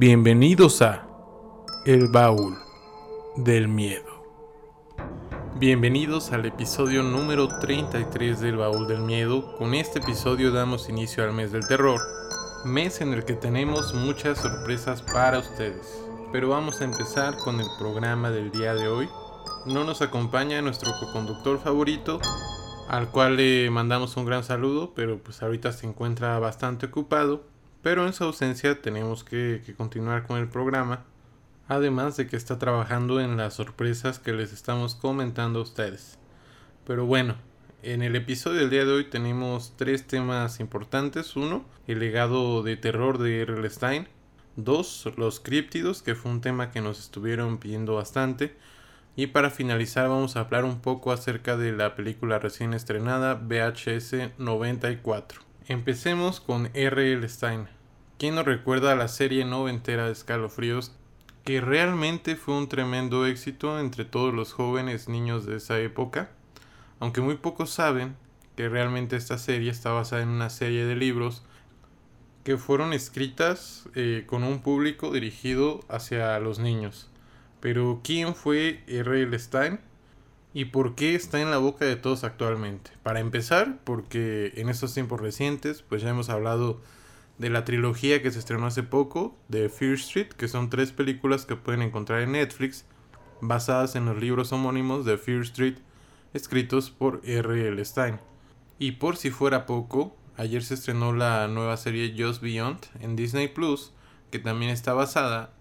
Bienvenidos a El Baúl del Miedo. Bienvenidos al episodio número 33 del Baúl del Miedo. Con este episodio damos inicio al mes del terror, mes en el que tenemos muchas sorpresas para ustedes. Pero vamos a empezar con el programa del día de hoy. No nos acompaña nuestro co-conductor favorito, al cual le mandamos un gran saludo, pero pues ahorita se encuentra bastante ocupado. Pero en su ausencia tenemos que, continuar con el programa además de que está trabajando en las sorpresas que les estamos comentando a ustedes. Pero bueno, en el episodio del día de hoy tenemos tres temas importantes. Uno, el legado de terror de R.L. Stein. Dos, los críptidos, que fue un tema que nos estuvieron pidiendo bastante. Y para finalizar vamos a hablar un poco acerca de la película recién estrenada VHS 94. Empecemos con R.L. Stein. ¿Quién nos recuerda la serie noventera de Escalofríos que realmente fue un tremendo éxito entre todos los jóvenes niños de esa época, aunque muy pocos saben que realmente esta serie está basada en una serie de libros que fueron escritas eh, con un público dirigido hacia los niños. Pero ¿quién fue R.L. Stein? ¿Y por qué está en la boca de todos actualmente? Para empezar, porque en estos tiempos recientes, pues ya hemos hablado de la trilogía que se estrenó hace poco, de Fear Street, que son tres películas que pueden encontrar en Netflix, basadas en los libros homónimos de Fear Street, escritos por R.L. Stein. Y por si fuera poco, ayer se estrenó la nueva serie Just Beyond en Disney Plus, que también está basada,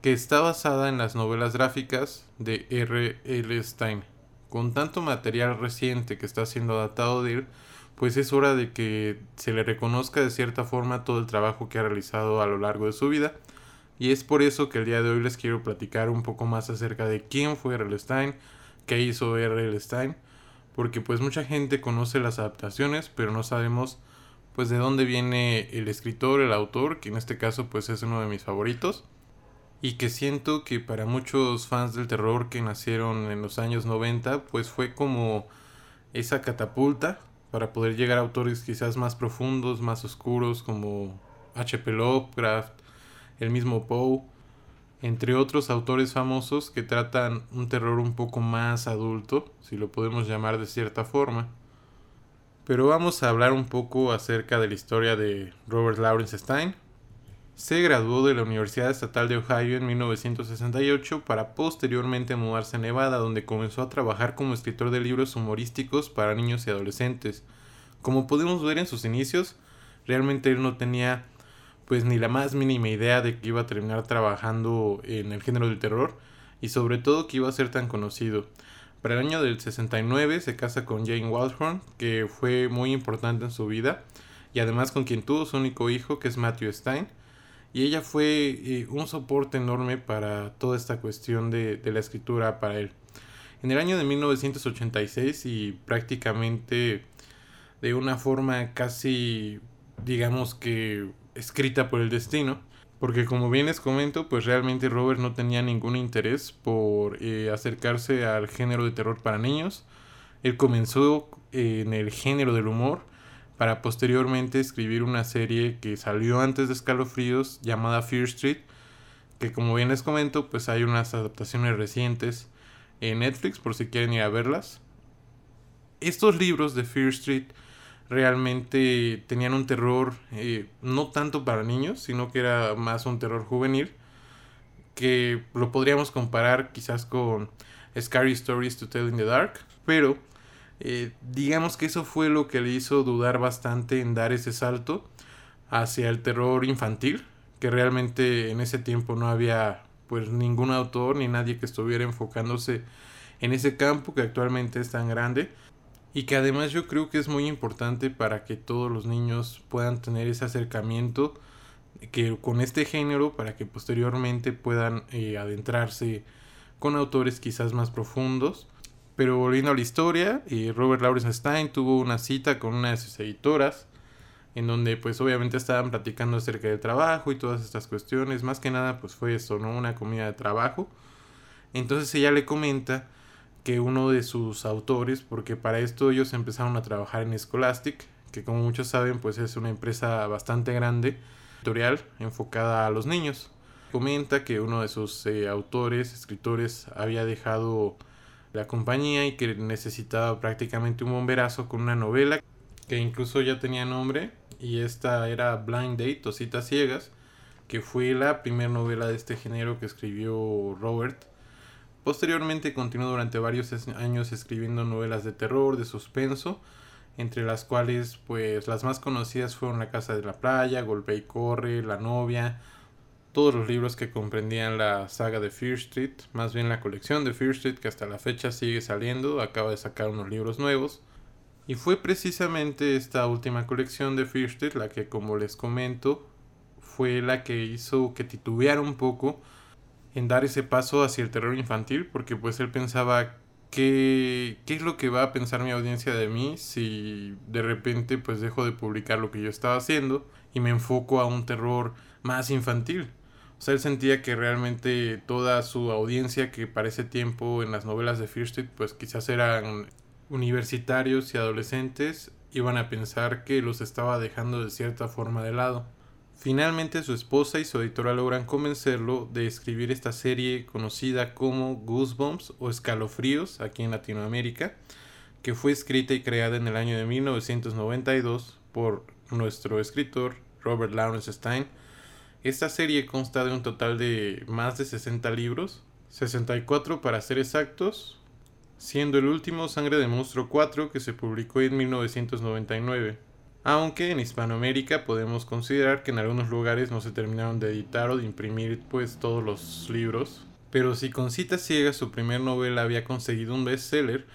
que está basada en las novelas gráficas de R.L. Stein. Con tanto material reciente que está siendo adaptado de él, pues es hora de que se le reconozca de cierta forma todo el trabajo que ha realizado a lo largo de su vida. Y es por eso que el día de hoy les quiero platicar un poco más acerca de quién fue R.L. Stein, qué hizo R.L. Stein, porque pues mucha gente conoce las adaptaciones, pero no sabemos pues de dónde viene el escritor, el autor, que en este caso pues es uno de mis favoritos, y que siento que para muchos fans del terror que nacieron en los años 90, pues fue como esa catapulta para poder llegar a autores quizás más profundos, más oscuros como H.P. Lovecraft, el mismo Poe, entre otros autores famosos que tratan un terror un poco más adulto, si lo podemos llamar de cierta forma. Pero vamos a hablar un poco acerca de la historia de Robert Lawrence Stein, se graduó de la Universidad Estatal de Ohio en 1968 para posteriormente mudarse a Nevada, donde comenzó a trabajar como escritor de libros humorísticos para niños y adolescentes. Como podemos ver en sus inicios, realmente él no tenía pues ni la más mínima idea de que iba a terminar trabajando en el género del terror y sobre todo que iba a ser tan conocido. Para el año del 69 se casa con Jane Waldhorn, que fue muy importante en su vida, y además con quien tuvo su único hijo, que es Matthew Stein, y ella fue eh, un soporte enorme para toda esta cuestión de, la escritura para él. En el año de 1986 y prácticamente de una forma casi, digamos que escrita por el destino, porque como bien les comento, pues realmente Robert no tenía ningún interés por eh, acercarse al género de terror para niños. Él comenzó eh, en el género del humor para posteriormente escribir una serie que salió antes de Escalofríos llamada Fear Street, que como bien les comento, pues hay unas adaptaciones recientes en Netflix por si quieren ir a verlas. Estos libros de Fear Street realmente tenían un terror eh, no tanto para niños, sino que era más un terror juvenil, que lo podríamos comparar quizás con Scary Stories to Tell in the Dark, pero eh, digamos que eso fue lo que le hizo dudar bastante en dar ese salto hacia el terror infantil, que realmente en ese tiempo no había pues ningún autor ni nadie que estuviera enfocándose en ese campo que actualmente es tan grande y que además yo creo que es muy importante para que todos los niños puedan tener ese acercamiento que con este género para que posteriormente puedan eh, adentrarse con autores quizás más profundos pero volviendo a la historia, eh, Robert Lawrence Stein tuvo una cita con una de sus editoras, en donde pues obviamente estaban platicando acerca del trabajo y todas estas cuestiones. Más que nada pues fue esto, ¿no? Una comida de trabajo. Entonces ella le comenta que uno de sus autores, porque para esto ellos empezaron a trabajar en Scholastic, que como muchos saben pues es una empresa bastante grande, editorial, enfocada a los niños. comenta que uno de sus eh, autores, escritores, había dejado la compañía y que necesitaba prácticamente un bomberazo con una novela que incluso ya tenía nombre y esta era Blind Date o Ciegas, que fue la primera novela de este género que escribió Robert. Posteriormente continuó durante varios años escribiendo novelas de terror, de suspenso, entre las cuales pues las más conocidas fueron La Casa de la Playa, Golpe y Corre, La Novia, todos los libros que comprendían la saga de Fear Street, más bien la colección de Fear Street que hasta la fecha sigue saliendo, acaba de sacar unos libros nuevos. Y fue precisamente esta última colección de Fear Street la que como les comento fue la que hizo que titubeara un poco en dar ese paso hacia el terror infantil porque pues él pensaba ¿Qué, ¿Qué es lo que va a pensar mi audiencia de mí si de repente pues dejo de publicar lo que yo estaba haciendo y me enfoco a un terror más infantil? O él sentía que realmente toda su audiencia que para ese tiempo en las novelas de Street pues quizás eran universitarios y adolescentes iban a pensar que los estaba dejando de cierta forma de lado. Finalmente su esposa y su editora logran convencerlo de escribir esta serie conocida como Goosebumps o Escalofríos aquí en Latinoamérica, que fue escrita y creada en el año de 1992 por nuestro escritor Robert Lawrence Stein. Esta serie consta de un total de más de 60 libros, 64 para ser exactos, siendo el último Sangre de Monstruo 4 que se publicó en 1999 aunque en Hispanoamérica podemos considerar que en algunos lugares no se terminaron de editar o de imprimir pues todos los libros. Pero si con Citas Ciegas su primer novela había conseguido un bestseller,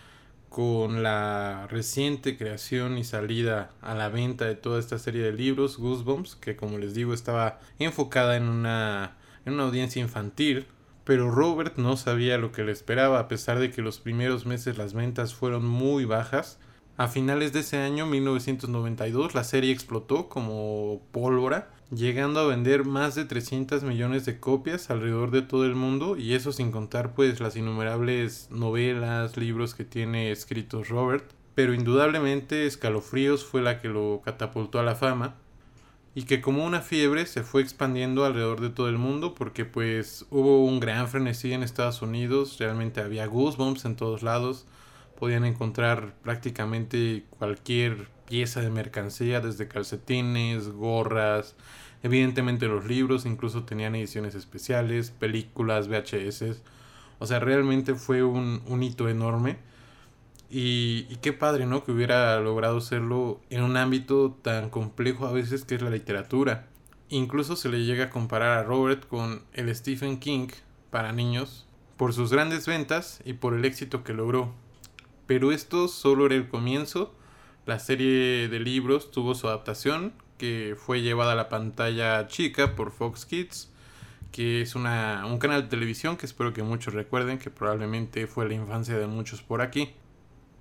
con la reciente creación y salida a la venta de toda esta serie de libros, Goosebumps, que como les digo estaba enfocada en una, en una audiencia infantil, pero Robert no sabía lo que le esperaba a pesar de que los primeros meses las ventas fueron muy bajas. A finales de ese año, 1992, la serie explotó como pólvora, llegando a vender más de 300 millones de copias alrededor de todo el mundo y eso sin contar pues las innumerables novelas, libros que tiene escritos Robert. Pero indudablemente Escalofríos fue la que lo catapultó a la fama y que como una fiebre se fue expandiendo alrededor de todo el mundo porque pues hubo un gran frenesí en Estados Unidos, realmente había goosebumps en todos lados podían encontrar prácticamente cualquier pieza de mercancía, desde calcetines, gorras, evidentemente los libros, incluso tenían ediciones especiales, películas, VHS. O sea, realmente fue un, hito enorme. Y, y, qué padre, ¿no? Que hubiera logrado hacerlo en un ámbito tan complejo a veces que es la literatura. Incluso se le llega a comparar a Robert con el Stephen King para niños por sus grandes ventas y por el éxito que logró. Pero esto solo era el comienzo. La serie de libros tuvo su adaptación, que fue llevada a la pantalla chica por Fox Kids, que es una, un canal de televisión que espero que muchos recuerden, que probablemente fue la infancia de muchos por aquí,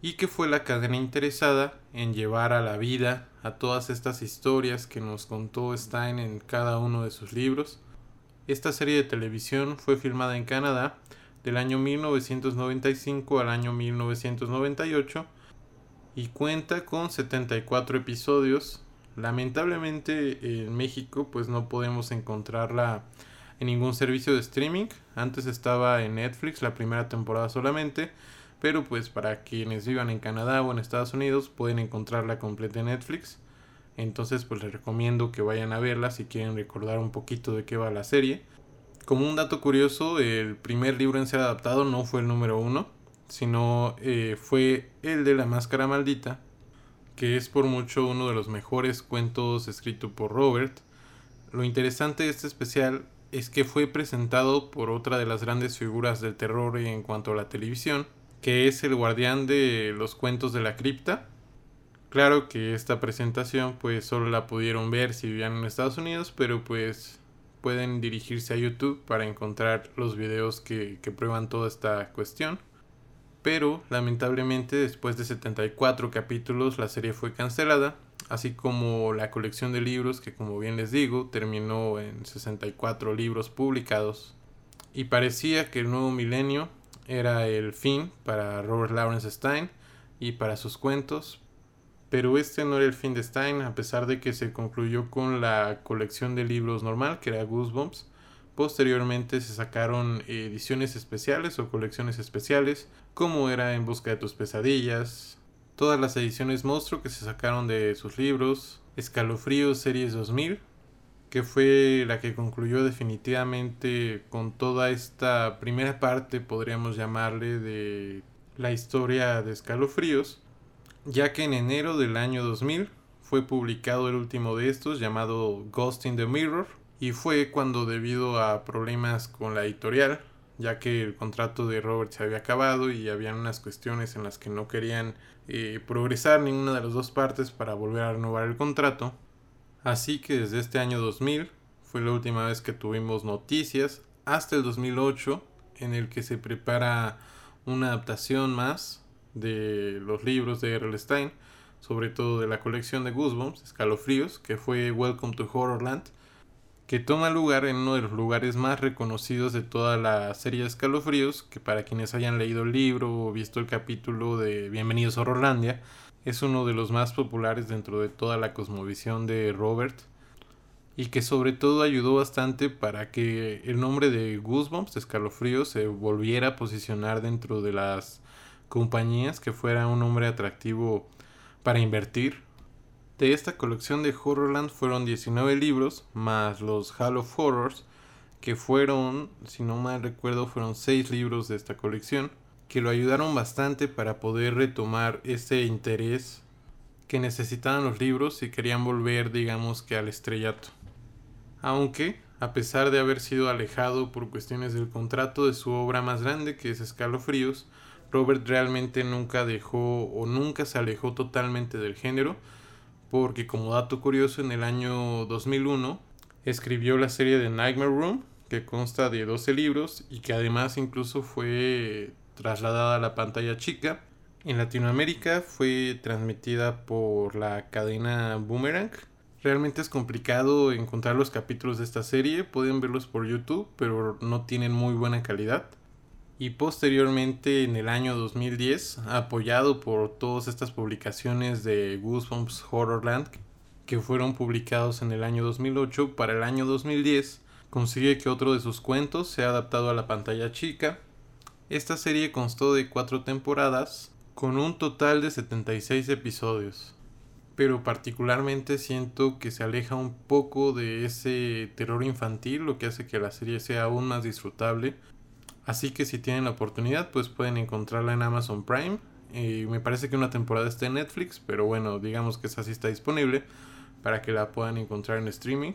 y que fue la cadena interesada en llevar a la vida a todas estas historias que nos contó Stein en cada uno de sus libros. Esta serie de televisión fue filmada en Canadá del año 1995 al año 1998 y cuenta con 74 episodios. Lamentablemente en México pues no podemos encontrarla en ningún servicio de streaming. Antes estaba en Netflix la primera temporada solamente, pero pues para quienes vivan en Canadá o en Estados Unidos pueden encontrarla completa en Netflix. Entonces pues les recomiendo que vayan a verla si quieren recordar un poquito de qué va la serie. Como un dato curioso, el primer libro en ser adaptado no fue el número uno, sino eh, fue el de La Máscara Maldita, que es por mucho uno de los mejores cuentos escrito por Robert. Lo interesante de este especial es que fue presentado por otra de las grandes figuras del terror en cuanto a la televisión, que es el guardián de los cuentos de la cripta. Claro que esta presentación pues solo la pudieron ver si vivían en Estados Unidos, pero pues pueden dirigirse a YouTube para encontrar los videos que, prueban toda esta cuestión. Pero lamentablemente después de 74 capítulos la serie fue cancelada, así como la colección de libros que como bien les digo terminó en 64 libros publicados. Y parecía que el nuevo milenio era el fin para Robert Lawrence Stein y para sus cuentos, pero este no era el fin de Stein, a pesar de que se concluyó con la colección de libros normal, que era Goosebumps, Posteriormente se sacaron ediciones especiales o colecciones especiales, como era En Busca de tus Pesadillas, todas las ediciones monstruo que se sacaron de sus libros, Escalofrío Series 2000, que fue la que concluyó definitivamente con toda esta primera parte, podríamos llamarle, de la historia de Escalofríos, ya que en enero del año 2000 fue publicado el último de estos llamado Ghost in the Mirror, y fue cuando debido a problemas con la editorial, ya que el contrato de Robert se había acabado y había unas cuestiones en las que no querían eh, progresar ninguna de las dos partes para volver a renovar el contrato. Así que desde este año 2000 fue la última vez que tuvimos noticias hasta el 2008 en el que se prepara una adaptación más de los libros de R.L. Stein, sobre todo de la colección de Goosebumps, Escalofríos, que fue Welcome to Horrorland, que toma lugar en uno de los lugares más reconocidos de toda la serie de escalofríos, que para quienes hayan leído el libro o visto el capítulo de Bienvenidos a Horrorlandia, es uno de los más populares dentro de toda la cosmovisión de Robert y que sobre todo ayudó bastante para que el nombre de Goosebumps, escalofríos, se volviera a posicionar dentro de las compañías, que fuera un nombre atractivo para invertir de esta colección de Horrorland fueron 19 libros, más los Hall of Horrors, que fueron, si no mal recuerdo, fueron 6 libros de esta colección, que lo ayudaron bastante para poder retomar ese interés que necesitaban los libros si querían volver, digamos que al estrellato. Aunque, a pesar de haber sido alejado por cuestiones del contrato de su obra más grande, que es Escalofríos, Robert realmente nunca dejó o nunca se alejó totalmente del género, porque como dato curioso en el año 2001 escribió la serie de Nightmare Room que consta de 12 libros y que además incluso fue trasladada a la pantalla chica. En Latinoamérica fue transmitida por la cadena Boomerang. Realmente es complicado encontrar los capítulos de esta serie, pueden verlos por YouTube, pero no tienen muy buena calidad y posteriormente en el año 2010, apoyado por todas estas publicaciones de Goosebumps Horrorland que fueron publicados en el año 2008, para el año 2010 consigue que otro de sus cuentos sea adaptado a la pantalla chica. Esta serie constó de cuatro temporadas con un total de 76 episodios. Pero particularmente siento que se aleja un poco de ese terror infantil, lo que hace que la serie sea aún más disfrutable Así que si tienen la oportunidad, pues pueden encontrarla en Amazon Prime. Y me parece que una temporada está en Netflix, pero bueno, digamos que esa sí está disponible para que la puedan encontrar en streaming.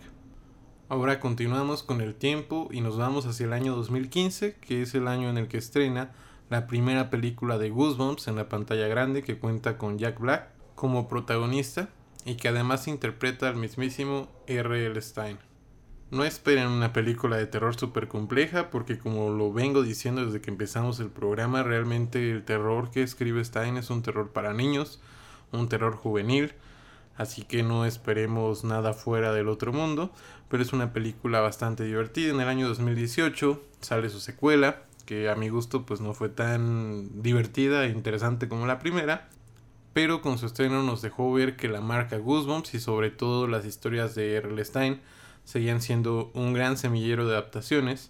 Ahora continuamos con el tiempo y nos vamos hacia el año 2015, que es el año en el que estrena la primera película de Goosebumps en la pantalla grande que cuenta con Jack Black como protagonista y que además interpreta al mismísimo R.L. Stein. No esperen una película de terror súper compleja porque como lo vengo diciendo desde que empezamos el programa, realmente el terror que escribe Stein es un terror para niños, un terror juvenil, así que no esperemos nada fuera del otro mundo, pero es una película bastante divertida. En el año 2018 sale su secuela, que a mi gusto pues no fue tan divertida e interesante como la primera, pero con su estreno nos dejó ver que la marca Goosebumps y sobre todo las historias de R.L. Stein seguían siendo un gran semillero de adaptaciones.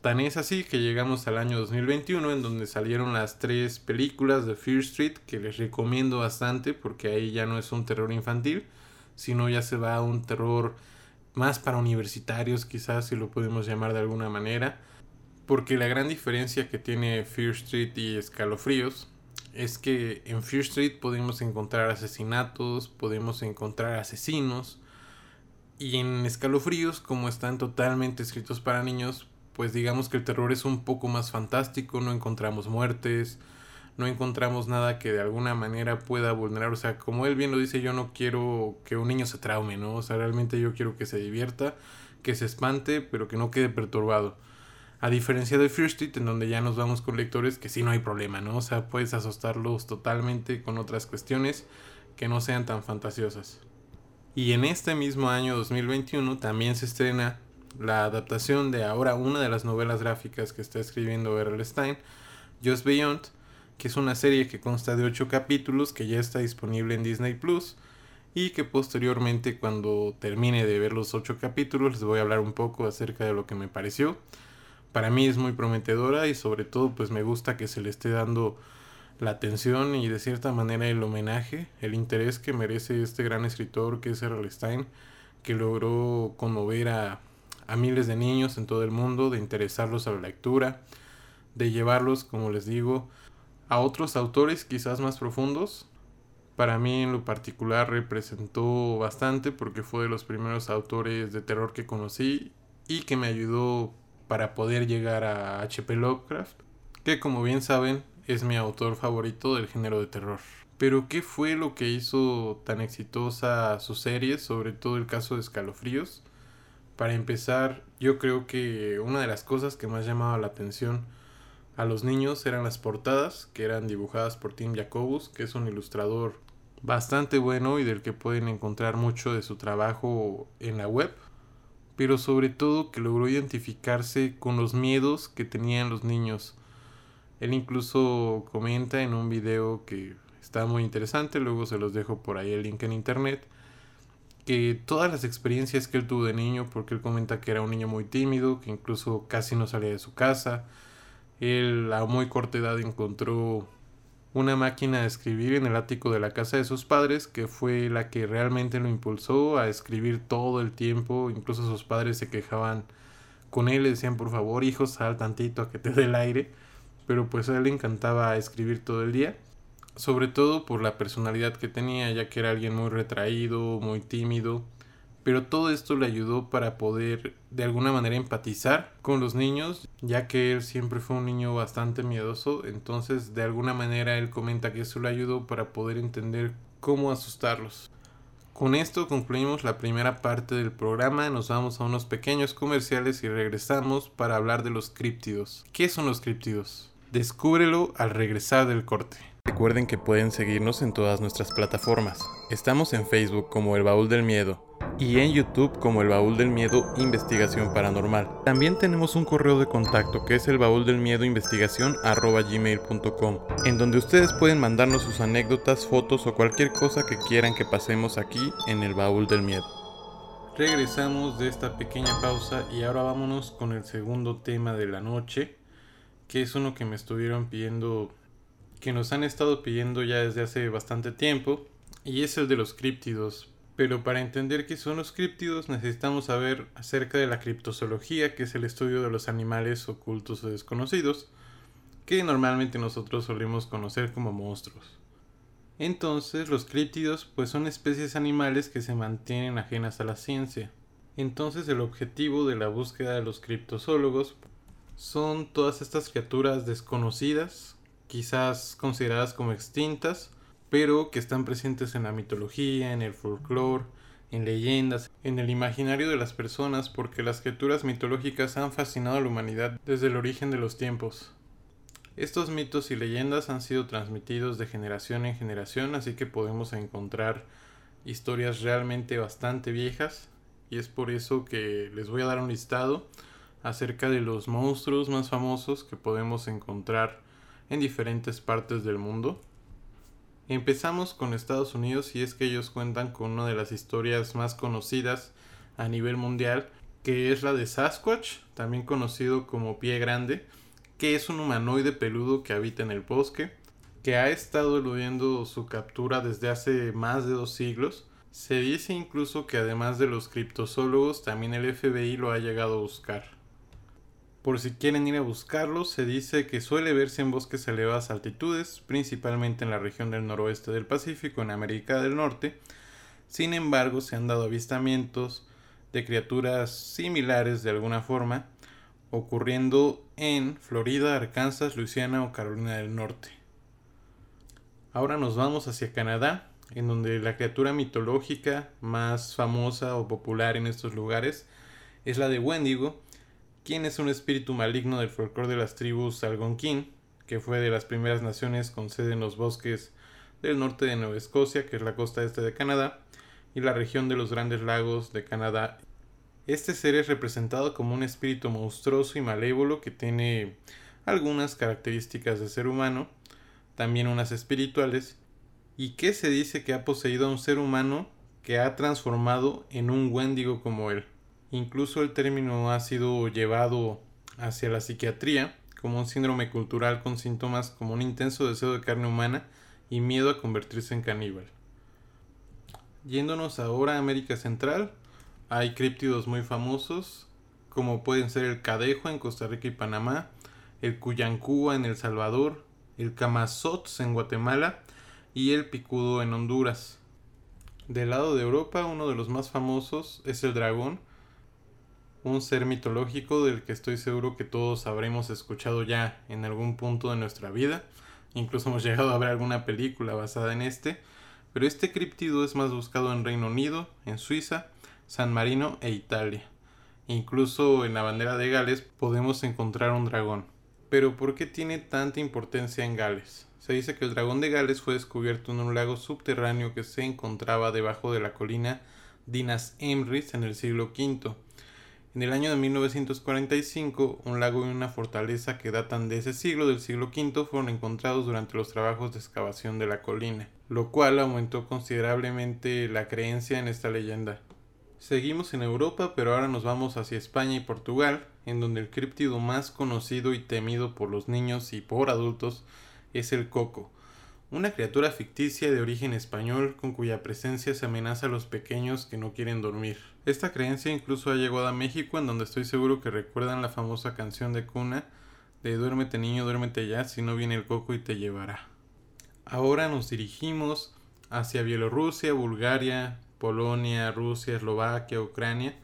Tan es así que llegamos al año 2021 en donde salieron las tres películas de Fear Street que les recomiendo bastante porque ahí ya no es un terror infantil, sino ya se va a un terror más para universitarios quizás si lo podemos llamar de alguna manera. Porque la gran diferencia que tiene Fear Street y Escalofríos es que en Fear Street podemos encontrar asesinatos, podemos encontrar asesinos, y en escalofríos, como están totalmente escritos para niños, pues digamos que el terror es un poco más fantástico, no encontramos muertes, no encontramos nada que de alguna manera pueda vulnerar, o sea, como él bien lo dice, yo no quiero que un niño se traume, ¿no? O sea, realmente yo quiero que se divierta, que se espante, pero que no quede perturbado. A diferencia de Fear Street, en donde ya nos vamos con lectores que sí no hay problema, ¿no? O sea, puedes asustarlos totalmente con otras cuestiones que no sean tan fantasiosas. Y en este mismo año 2021 también se estrena la adaptación de ahora una de las novelas gráficas que está escribiendo R.L. Stein, Just Beyond, que es una serie que consta de 8 capítulos que ya está disponible en Disney Plus y que posteriormente cuando termine de ver los ocho capítulos les voy a hablar un poco acerca de lo que me pareció. Para mí es muy prometedora y sobre todo pues me gusta que se le esté dando la atención y de cierta manera el homenaje, el interés que merece este gran escritor que es R.L. Stein, que logró conmover a, a miles de niños en todo el mundo, de interesarlos a la lectura, de llevarlos, como les digo, a otros autores quizás más profundos. Para mí en lo particular representó bastante porque fue de los primeros autores de terror que conocí y que me ayudó para poder llegar a H.P. Lovecraft, que como bien saben es mi autor favorito del género de terror. Pero ¿qué fue lo que hizo tan exitosa su serie, sobre todo el caso de Escalofríos? Para empezar, yo creo que una de las cosas que más llamaba la atención a los niños eran las portadas, que eran dibujadas por Tim Jacobus, que es un ilustrador bastante bueno y del que pueden encontrar mucho de su trabajo en la web, pero sobre todo que logró identificarse con los miedos que tenían los niños él incluso comenta en un video que está muy interesante, luego se los dejo por ahí el link en internet, que todas las experiencias que él tuvo de niño, porque él comenta que era un niño muy tímido, que incluso casi no salía de su casa, él a muy corta edad encontró una máquina de escribir en el ático de la casa de sus padres, que fue la que realmente lo impulsó a escribir todo el tiempo, incluso sus padres se quejaban con él, le decían por favor hijo sal tantito a que te dé el aire, pero pues a él le encantaba escribir todo el día, sobre todo por la personalidad que tenía, ya que era alguien muy retraído, muy tímido, pero todo esto le ayudó para poder de alguna manera empatizar con los niños, ya que él siempre fue un niño bastante miedoso, entonces de alguna manera él comenta que eso le ayudó para poder entender cómo asustarlos. Con esto concluimos la primera parte del programa, nos vamos a unos pequeños comerciales y regresamos para hablar de los críptidos. ¿Qué son los críptidos? Descúbrelo al regresar del corte. Recuerden que pueden seguirnos en todas nuestras plataformas. Estamos en Facebook como El Baúl del Miedo y en YouTube como El Baúl del Miedo Investigación Paranormal. También tenemos un correo de contacto que es el baúl del miedo investigación gmail.com en donde ustedes pueden mandarnos sus anécdotas, fotos o cualquier cosa que quieran que pasemos aquí en El Baúl del Miedo. Regresamos de esta pequeña pausa y ahora vámonos con el segundo tema de la noche que es uno que me estuvieron pidiendo, que nos han estado pidiendo ya desde hace bastante tiempo, y es el de los críptidos. Pero para entender qué son los críptidos necesitamos saber acerca de la criptozoología, que es el estudio de los animales ocultos o desconocidos, que normalmente nosotros solemos conocer como monstruos. Entonces, los críptidos pues son especies animales que se mantienen ajenas a la ciencia. Entonces, el objetivo de la búsqueda de los criptozoólogos son todas estas criaturas desconocidas, quizás consideradas como extintas, pero que están presentes en la mitología, en el folclore, en leyendas, en el imaginario de las personas, porque las criaturas mitológicas han fascinado a la humanidad desde el origen de los tiempos. Estos mitos y leyendas han sido transmitidos de generación en generación, así que podemos encontrar historias realmente bastante viejas, y es por eso que les voy a dar un listado acerca de los monstruos más famosos que podemos encontrar en diferentes partes del mundo. Empezamos con Estados Unidos y es que ellos cuentan con una de las historias más conocidas a nivel mundial, que es la de Sasquatch, también conocido como Pie Grande, que es un humanoide peludo que habita en el bosque, que ha estado eludiendo su captura desde hace más de dos siglos. Se dice incluso que además de los criptozoólogos, también el FBI lo ha llegado a buscar. Por si quieren ir a buscarlo, se dice que suele verse en bosques a elevadas altitudes, principalmente en la región del noroeste del Pacífico, en América del Norte. Sin embargo, se han dado avistamientos de criaturas similares de alguna forma, ocurriendo en Florida, Arkansas, Luisiana o Carolina del Norte. Ahora nos vamos hacia Canadá, en donde la criatura mitológica más famosa o popular en estos lugares es la de Wendigo, quien es un espíritu maligno del folclore de las tribus algonquín, que fue de las primeras naciones con sede en los bosques del norte de Nueva Escocia, que es la costa este de Canadá, y la región de los Grandes Lagos de Canadá. Este ser es representado como un espíritu monstruoso y malévolo que tiene algunas características de ser humano, también unas espirituales, y que se dice que ha poseído a un ser humano que ha transformado en un Wendigo como él. Incluso el término ha sido llevado hacia la psiquiatría como un síndrome cultural con síntomas como un intenso deseo de carne humana y miedo a convertirse en caníbal. Yéndonos ahora a América Central, hay críptidos muy famosos, como pueden ser el cadejo en Costa Rica y Panamá, el cuyancúa en El Salvador, el camazots en Guatemala y el picudo en Honduras. Del lado de Europa, uno de los más famosos es el dragón, un ser mitológico del que estoy seguro que todos habremos escuchado ya en algún punto de nuestra vida. Incluso hemos llegado a ver alguna película basada en este. Pero este criptido es más buscado en Reino Unido, en Suiza, San Marino e Italia. Incluso en la bandera de Gales podemos encontrar un dragón. Pero ¿por qué tiene tanta importancia en Gales? Se dice que el dragón de Gales fue descubierto en un lago subterráneo que se encontraba debajo de la colina Dinas Emrys en el siglo V en el año de 1945, un lago y una fortaleza que datan de ese siglo, del siglo V, fueron encontrados durante los trabajos de excavación de la colina, lo cual aumentó considerablemente la creencia en esta leyenda. Seguimos en Europa, pero ahora nos vamos hacia España y Portugal, en donde el críptido más conocido y temido por los niños y por adultos es el coco, una criatura ficticia de origen español con cuya presencia se amenaza a los pequeños que no quieren dormir. Esta creencia incluso ha llegado a México, en donde estoy seguro que recuerdan la famosa canción de cuna de Duérmete niño, duérmete ya, si no viene el coco y te llevará. Ahora nos dirigimos hacia Bielorrusia, Bulgaria, Polonia, Rusia, Eslovaquia, Ucrania,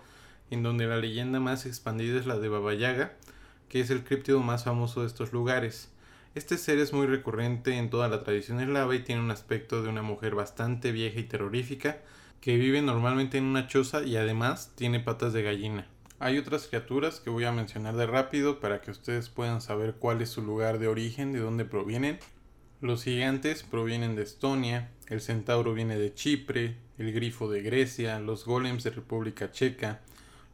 en donde la leyenda más expandida es la de Baba Yaga, que es el críptido más famoso de estos lugares. Este ser es muy recurrente en toda la tradición eslava y tiene un aspecto de una mujer bastante vieja y terrorífica que vive normalmente en una choza y además tiene patas de gallina. Hay otras criaturas que voy a mencionar de rápido para que ustedes puedan saber cuál es su lugar de origen, de dónde provienen. Los gigantes provienen de Estonia, el centauro viene de Chipre, el grifo de Grecia, los golems de República Checa,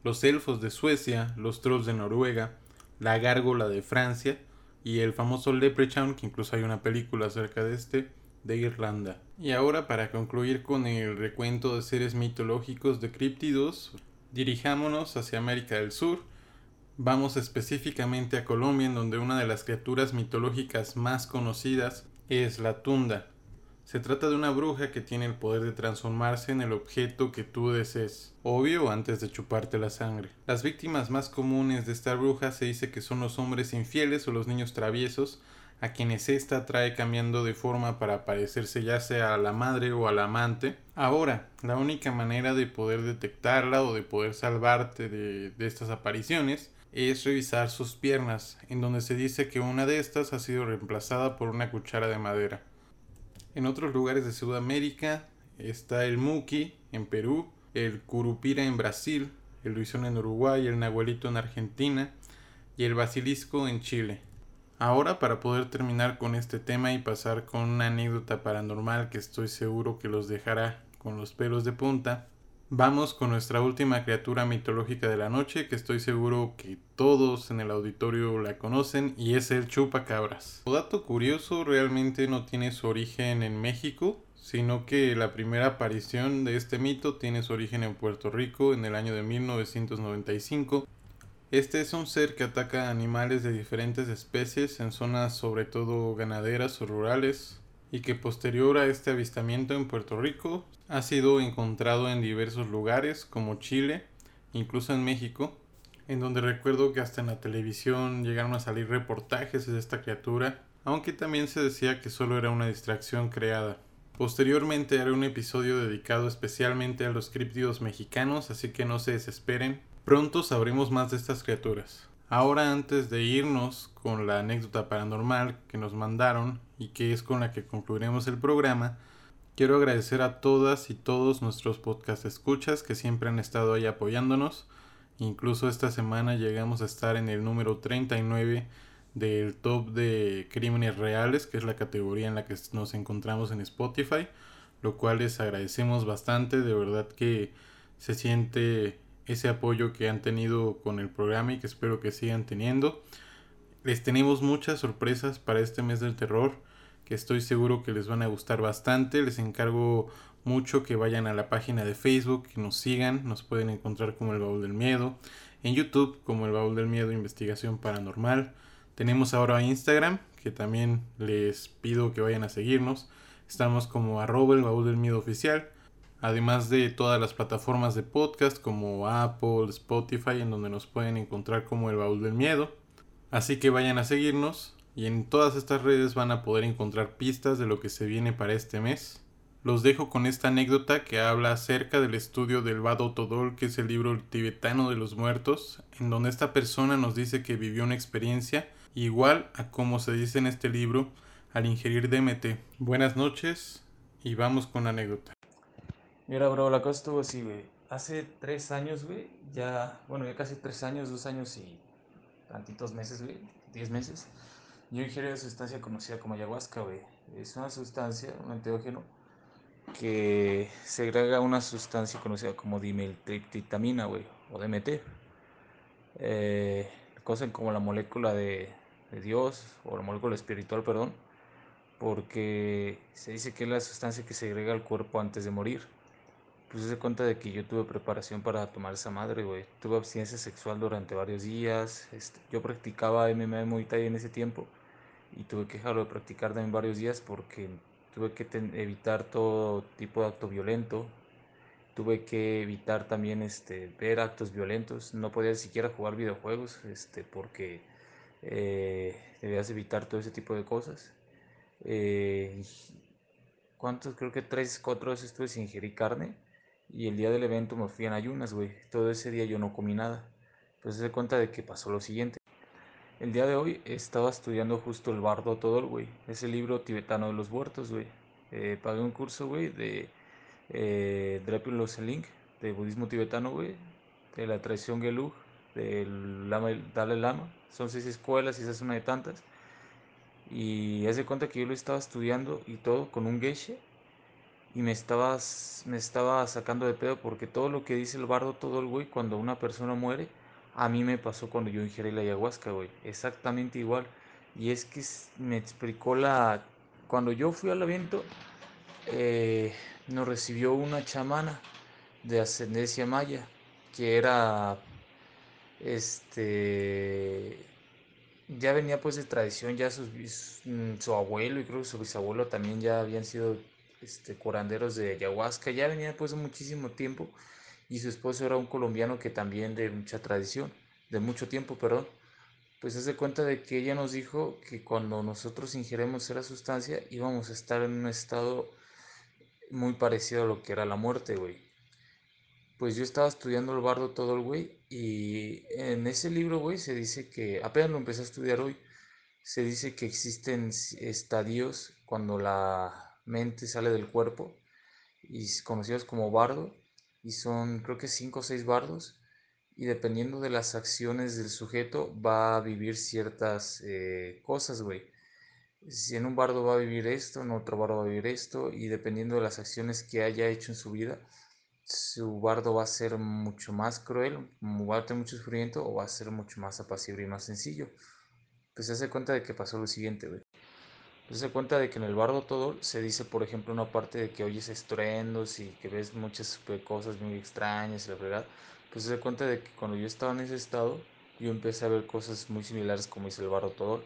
los elfos de Suecia, los trolls de Noruega, la gárgola de Francia, y el famoso Leprechaun, que incluso hay una película acerca de este, de Irlanda. Y ahora para concluir con el recuento de seres mitológicos de críptidos, dirijámonos hacia América del Sur. Vamos específicamente a Colombia, en donde una de las criaturas mitológicas más conocidas es la tunda, se trata de una bruja que tiene el poder de transformarse en el objeto que tú desees, obvio antes de chuparte la sangre. Las víctimas más comunes de esta bruja se dice que son los hombres infieles o los niños traviesos, a quienes ésta trae cambiando de forma para parecerse ya sea a la madre o al amante. Ahora, la única manera de poder detectarla o de poder salvarte de, estas apariciones es revisar sus piernas, en donde se dice que una de estas ha sido reemplazada por una cuchara de madera. En otros lugares de Sudamérica está el Muki en Perú, el Curupira en Brasil, el Luisón en Uruguay, el Nahuelito en Argentina y el Basilisco en Chile. Ahora para poder terminar con este tema y pasar con una anécdota paranormal que estoy seguro que los dejará con los pelos de punta, Vamos con nuestra última criatura mitológica de la noche, que estoy seguro que todos en el auditorio la conocen, y es el chupacabras. dato curioso, realmente no tiene su origen en México, sino que la primera aparición de este mito tiene su origen en Puerto Rico en el año de 1995. Este es un ser que ataca animales de diferentes especies en zonas sobre todo ganaderas o rurales, y que posterior a este avistamiento en Puerto Rico ha sido encontrado en diversos lugares como Chile, incluso en México, en donde recuerdo que hasta en la televisión llegaron a salir reportajes de esta criatura, aunque también se decía que solo era una distracción creada. Posteriormente haré un episodio dedicado especialmente a los críptidos mexicanos, así que no se desesperen. Pronto sabremos más de estas criaturas. Ahora antes de irnos con la anécdota paranormal que nos mandaron y que es con la que concluiremos el programa, quiero agradecer a todas y todos nuestros podcast escuchas que siempre han estado ahí apoyándonos. Incluso esta semana llegamos a estar en el número 39 del top de crímenes reales, que es la categoría en la que nos encontramos en Spotify, lo cual les agradecemos bastante, de verdad que se siente ese apoyo que han tenido con el programa y que espero que sigan teniendo. Les tenemos muchas sorpresas para este mes del terror que estoy seguro que les van a gustar bastante. Les encargo mucho que vayan a la página de Facebook, que nos sigan, nos pueden encontrar como el Baúl del Miedo, en YouTube como el Baúl del Miedo Investigación Paranormal. Tenemos ahora Instagram, que también les pido que vayan a seguirnos. Estamos como arroba el Baúl del Miedo Oficial, además de todas las plataformas de podcast como Apple, Spotify, en donde nos pueden encontrar como el Baúl del Miedo. Así que vayan a seguirnos y en todas estas redes van a poder encontrar pistas de lo que se viene para este mes. Los dejo con esta anécdota que habla acerca del estudio del Vado Todol, que es el libro tibetano de los muertos, en donde esta persona nos dice que vivió una experiencia igual a como se dice en este libro al ingerir DMT. Buenas noches y vamos con la anécdota. Mira, bro, la cosa estuvo así, güey. Hace tres años, güey, ya, bueno, ya casi tres años, dos años y tantitos meses, güey, diez meses, yo ingerí una sustancia conocida como ayahuasca, güey. Es una sustancia, un enteógeno, que segrega una sustancia conocida como dimetiltriptamina, güey, o DMT. Eh, cosa como la molécula de, de, Dios, o la molécula espiritual, perdón, porque se dice que es la sustancia que segrega el cuerpo antes de morir. Pues se cuenta de que yo tuve preparación para tomar esa madre, güey. Tuve abstinencia sexual durante varios días. Este, yo practicaba MMA Muay Thai en ese tiempo y tuve que dejarlo de practicar en varios días porque tuve que evitar todo tipo de acto violento, tuve que evitar también este, ver actos violentos, no podía siquiera jugar videojuegos este, porque eh, debías evitar todo ese tipo de cosas. Eh, ¿Cuántos? Creo que tres, cuatro veces estuve sin ingerir carne y el día del evento me fui en ayunas, güey. Todo ese día yo no comí nada. Pues se cuenta de que pasó lo siguiente. El día de hoy estaba estudiando justo el Bardo Todol, güey. Ese libro tibetano de los huertos, güey. Eh, pagué un curso, güey, de eh, Link, de budismo tibetano, güey. De la tradición Gelug, del Lama, Dalai Lama. Son seis escuelas y esa es una de tantas. Y hace cuenta que yo lo estaba estudiando y todo con un geishe. Y me estaba, me estaba sacando de pedo porque todo lo que dice el bardo Todol, güey, cuando una persona muere a mí me pasó cuando yo ingerí la ayahuasca, güey. Exactamente igual. Y es que me explicó la... Cuando yo fui al evento, eh, nos recibió una chamana de ascendencia maya, que era, este, ya venía pues de tradición, ya mm, su abuelo y creo que su bisabuelo también ya habían sido, este, curanderos de ayahuasca, ya venía pues muchísimo tiempo y su esposo era un colombiano que también de mucha tradición, de mucho tiempo, perdón. Pues se cuenta de que ella nos dijo que cuando nosotros ingeremos esa sustancia íbamos a estar en un estado muy parecido a lo que era la muerte, güey. Pues yo estaba estudiando el bardo todo el güey y en ese libro, güey, se dice que, apenas lo empecé a estudiar hoy, se dice que existen estadios cuando la mente sale del cuerpo y conocidos como bardo y son creo que cinco o seis bardos y dependiendo de las acciones del sujeto va a vivir ciertas eh, cosas, güey. Si en un bardo va a vivir esto, en otro bardo va a vivir esto y dependiendo de las acciones que haya hecho en su vida, su bardo va a ser mucho más cruel, va a tener mucho sufrimiento o va a ser mucho más apacible y más sencillo. Pues se hace cuenta de que pasó lo siguiente, güey. Pues se cuenta de que en el bardo todo se dice, por ejemplo, una parte de que oyes estruendos y que ves muchas cosas muy extrañas y la verdad. Pues se cuenta de que cuando yo estaba en ese estado, yo empecé a ver cosas muy similares como dice el bardo todo.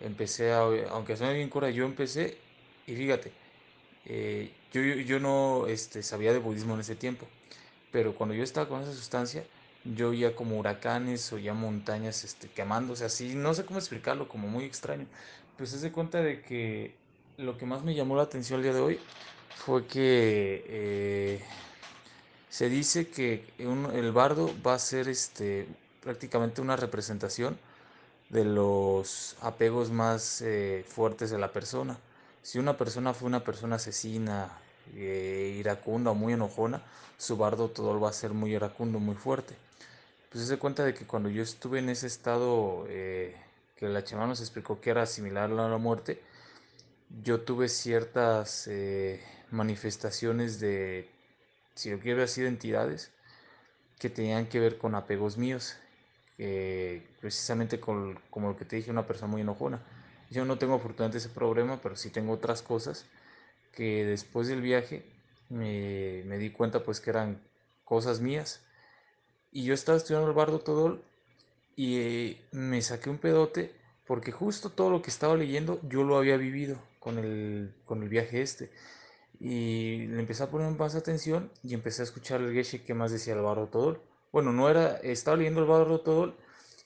Empecé a, aunque suene bien cura, yo empecé y fíjate, eh, yo, yo, no este, sabía de budismo en ese tiempo, pero cuando yo estaba con esa sustancia, yo oía como huracanes, oía montañas este, quemándose así, no sé cómo explicarlo, como muy extraño pues se de cuenta de que lo que más me llamó la atención el día de hoy fue que eh, se dice que el bardo va a ser este, prácticamente una representación de los apegos más eh, fuertes de la persona. Si una persona fue una persona asesina, eh, iracunda o muy enojona, su bardo todo va a ser muy iracundo, muy fuerte. Pues se cuenta de que cuando yo estuve en ese estado que la chamana nos explicó que era similar a la muerte, yo tuve ciertas eh, manifestaciones de, si lo quiero decir, entidades que tenían que ver con apegos míos, precisamente con, como lo que te dije, una persona muy enojona. Yo no tengo afortunadamente ese problema, pero sí tengo otras cosas que después del viaje me, me di cuenta pues que eran cosas mías. Y yo estaba estudiando el bardo Todol y eh, me saqué un pedote porque justo todo lo que estaba leyendo yo lo había vivido con el, con el viaje este. Y le empecé a poner más atención y empecé a escuchar el Geshe que más decía el bardo Todol. Bueno, no era, estaba leyendo el bardo Todol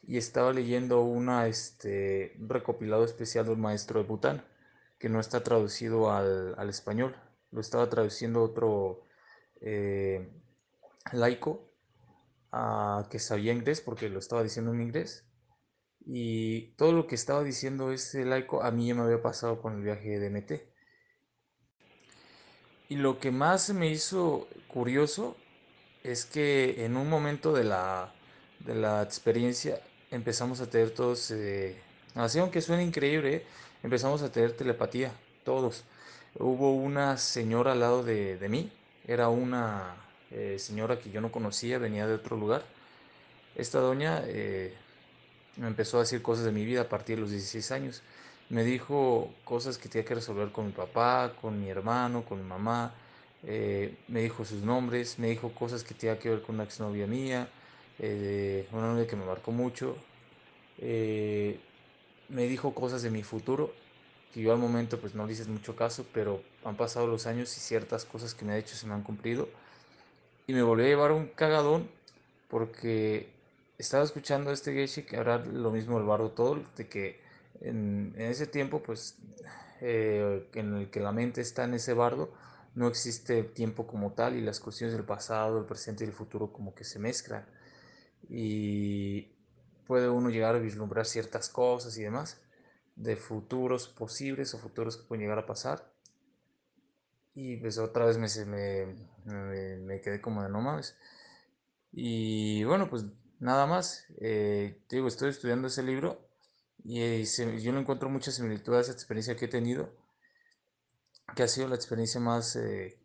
y estaba leyendo una, este, un recopilado especial del maestro de Bután, que no está traducido al, al español, lo estaba traduciendo otro eh, laico que sabía inglés porque lo estaba diciendo en inglés. Y todo lo que estaba diciendo ese laico a mí ya me había pasado con el viaje de MT. Y lo que más me hizo curioso es que en un momento de la, de la experiencia empezamos a tener todos, eh, así aunque suene increíble, empezamos a tener telepatía, todos. Hubo una señora al lado de, de mí, era una eh, señora que yo no conocía, venía de otro lugar. Esta doña eh, me empezó a decir cosas de mi vida a partir de los 16 años. Me dijo cosas que tenía que resolver con mi papá, con mi hermano, con mi mamá. Eh, me dijo sus nombres, me dijo cosas que tenía que ver con una exnovia mía, una novia que me marcó mucho. me dijo cosas de mi futuro que yo al momento pues no le hice mucho caso, pero han pasado los años y ciertas cosas que me ha dicho se me han cumplido y me volví a llevar un cagadón porque estaba escuchando este Geshe que hablar lo mismo del bardo todo, de que en, ese tiempo, pues, eh, en el que la mente está en ese bardo, no existe tiempo como tal y las cuestiones del pasado, el presente y el futuro como que se mezclan. Y puede uno llegar a vislumbrar ciertas cosas y demás de futuros posibles o futuros que pueden llegar a pasar. Y pues otra vez me, me, me, quedé como de no mames. Y bueno, pues nada más. Eh, digo, estoy estudiando ese libro y eh, yo no encuentro mucha similitud a esa experiencia que he tenido, que ha sido la experiencia más, eh,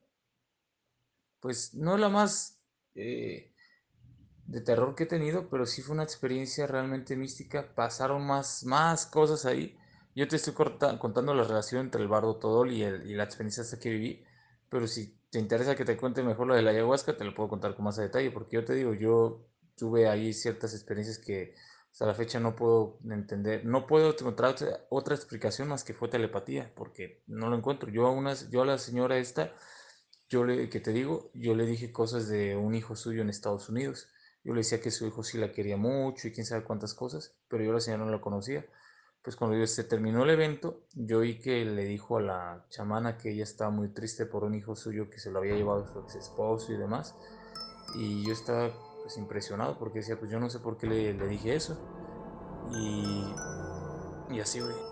pues no la más de terror que he tenido, pero sí fue una experiencia realmente mística. Pasaron más, más cosas ahí yo te estoy contando la relación entre el bardo Todol y, el, y la experiencia que viví, pero si te interesa que te cuente mejor lo de la ayahuasca, te lo puedo contar con más detalle, porque yo te digo, yo tuve ahí ciertas experiencias que hasta la fecha no puedo entender, no puedo encontrar otra explicación más que fue telepatía, porque no lo encuentro. Yo a, una, yo a la señora esta, yo le, que te digo, yo le dije cosas de un hijo suyo en Estados Unidos. Yo le decía que su hijo sí la quería mucho y quién sabe cuántas cosas, pero yo a la señora no la conocía pues cuando se terminó el evento, yo oí que le dijo a la chamana que ella estaba muy triste por un hijo suyo que se lo había llevado su ex esposo y demás. Y yo estaba pues impresionado porque decía, pues yo no sé por qué le, dije eso. Y, y así, güey.